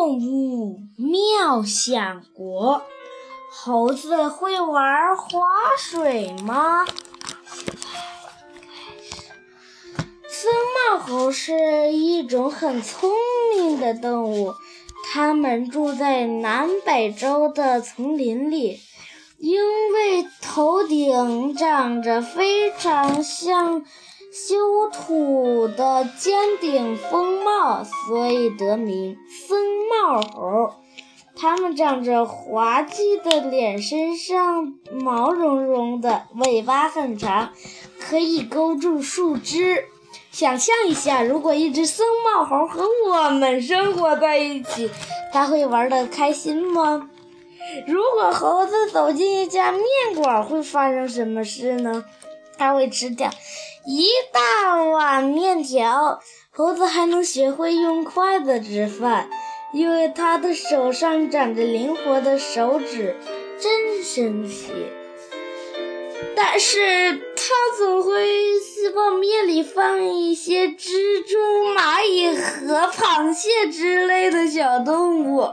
动物妙想国，猴子会玩滑水吗？森茂猴是一种很聪明的动物，它们住在南北洲的丛林里，因为头顶长着非常像。修土的尖顶风帽，所以得名僧帽猴。它们长着滑稽的脸，身上毛茸茸的，尾巴很长，可以勾住树枝。想象一下，如果一只僧帽猴和我们生活在一起，它会玩得开心吗？如果猴子走进一家面馆，会发生什么事呢？它会吃掉。一大碗面条，猴子还能学会用筷子吃饭，因为它的手上长着灵活的手指，真神奇。但是它总会往面里放一些蜘蛛、蚂蚁和螃蟹之类的小动物。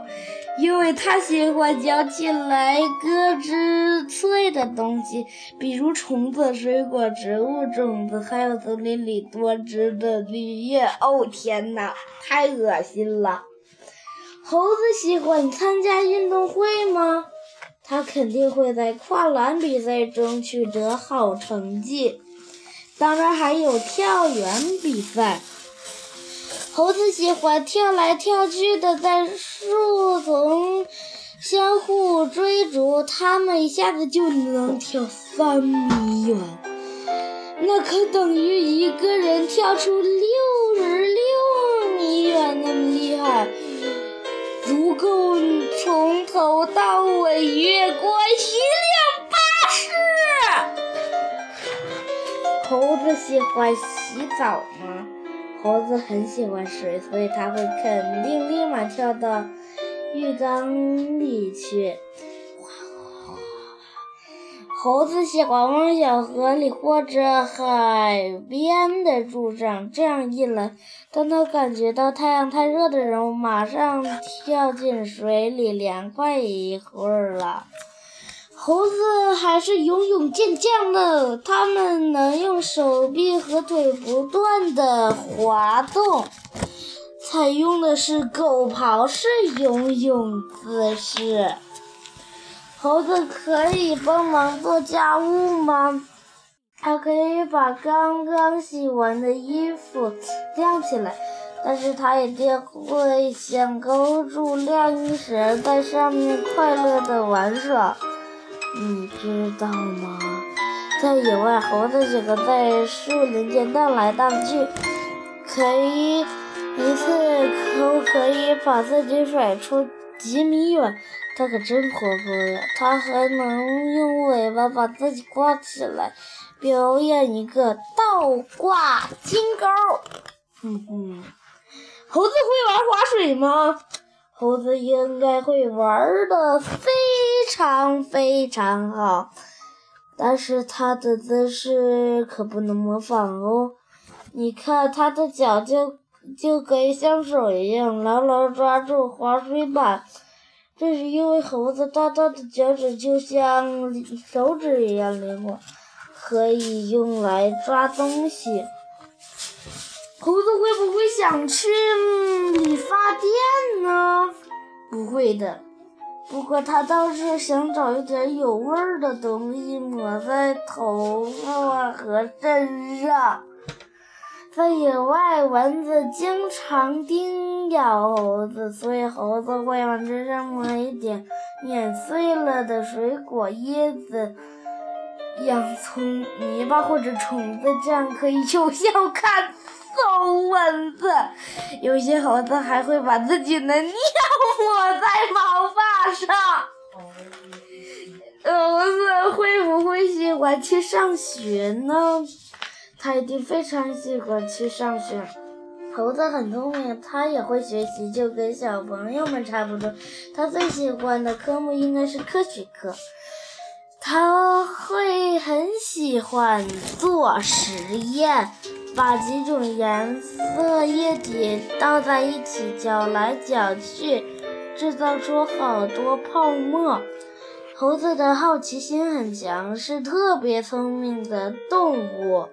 因为它喜欢嚼起来咯吱脆的东西，比如虫子、水果、植物种子，还有森林里多汁的绿叶。哦天哪，太恶心了！猴子喜欢参加运动会吗？它肯定会在跨栏比赛中取得好成绩，当然还有跳远比赛。猴子喜欢跳来跳去的，在树丛相互追逐，它们一下子就能跳三米远，那可等于一个人跳出六十六米远那么厉害，足够从头到尾越过一辆巴士。猴子喜欢洗澡吗？猴子很喜欢水，所以它会肯定立马跳到浴缸里去。猴子喜欢往小河里或者海边的树上，这样一来，当它感觉到太阳太热的时候，马上跳进水里，凉快一会儿了。猴子还是游泳健将呢，它们能用手臂和腿不断的滑动，采用的是狗刨式游泳姿势。猴子可以帮忙做家务吗？它可以把刚刚洗完的衣服晾起来，但是它一定会想勾住晾衣绳，在上面快乐的玩耍。你知道吗？在野外，猴子喜欢在树林间荡来荡去，可以一次都可以把自己甩出几米远。它可真活泼呀！它还能用尾巴把自己挂起来，表演一个倒挂金钩。哼哼，猴子会玩滑水吗？猴子应该会玩的非常非常好，但是它的姿势可不能模仿哦。你看，它的脚就就可以像手一样牢牢抓住滑水板，这是因为猴子大大的脚趾就像手指一样灵活，可以用来抓东西。猴子会不会想去理发店呢？不会的，不过他倒是想找一点有味儿的东西抹在头发和身上。在野外，蚊子经常叮咬猴子，所以猴子会往身上抹一点碾碎了的水果、椰子、洋葱、泥巴或者虫子，这样可以有效 看。揍蚊子！有些猴子还会把自己的尿抹在毛发上。猴子会不会喜欢去上学呢？它一定非常喜欢去上学。猴子很聪明，它也会学习，就跟小朋友们差不多。它最喜欢的科目应该是科学课。它会很喜欢做实验。把几种颜色液体倒在一起，搅来搅去，制造出好多泡沫。猴子的好奇心很强，是特别聪明的动物。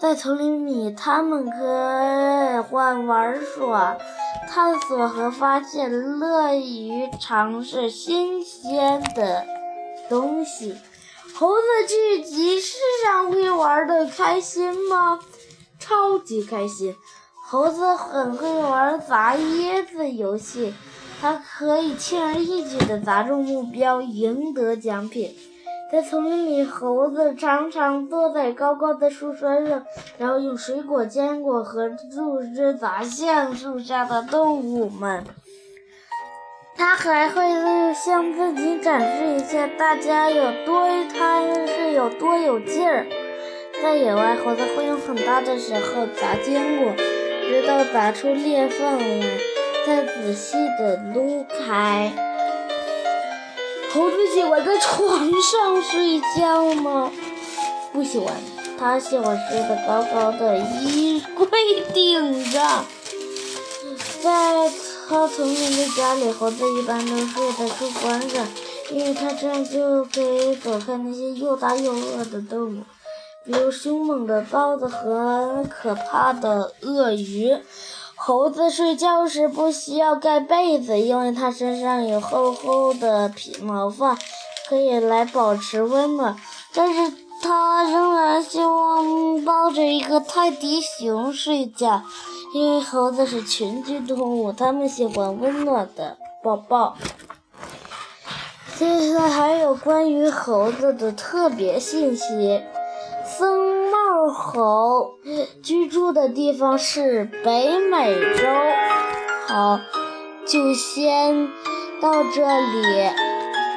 在丛林里，它们可以玩耍、探索和发现，乐于尝试新鲜的东西。猴子去集市上会玩的开心吗？超级开心！猴子很会玩砸椰子游戏。它可以轻而易举地砸中目标，赢得奖品。在丛林里，猴子常常坐在高高的树梢上，然后用水果、坚果和树枝砸向树下的动物们。它还会向自己展示一下大家有多，它是有多有劲儿。在野外，猴子会用很大的石头砸坚果，直到砸出裂缝来。再仔细的撸开。猴子喜欢在床上睡觉吗？不喜欢，它喜欢睡在高高的衣柜顶上。在它丛林的家里，猴子一般都睡在树冠上，因为它这样就可以躲开那些又大又饿的动物，比如凶猛的豹子和可怕的鳄鱼。猴子睡觉时不需要盖被子，因为它身上有厚厚的皮毛发，可以来保持温暖。但是它仍然希望抱着一个泰迪熊睡觉，因为猴子是群居动物，它们喜欢温暖的抱抱。接下来还有关于猴子的特别信息。僧帽猴居住的地方是北美洲。好，就先到这里。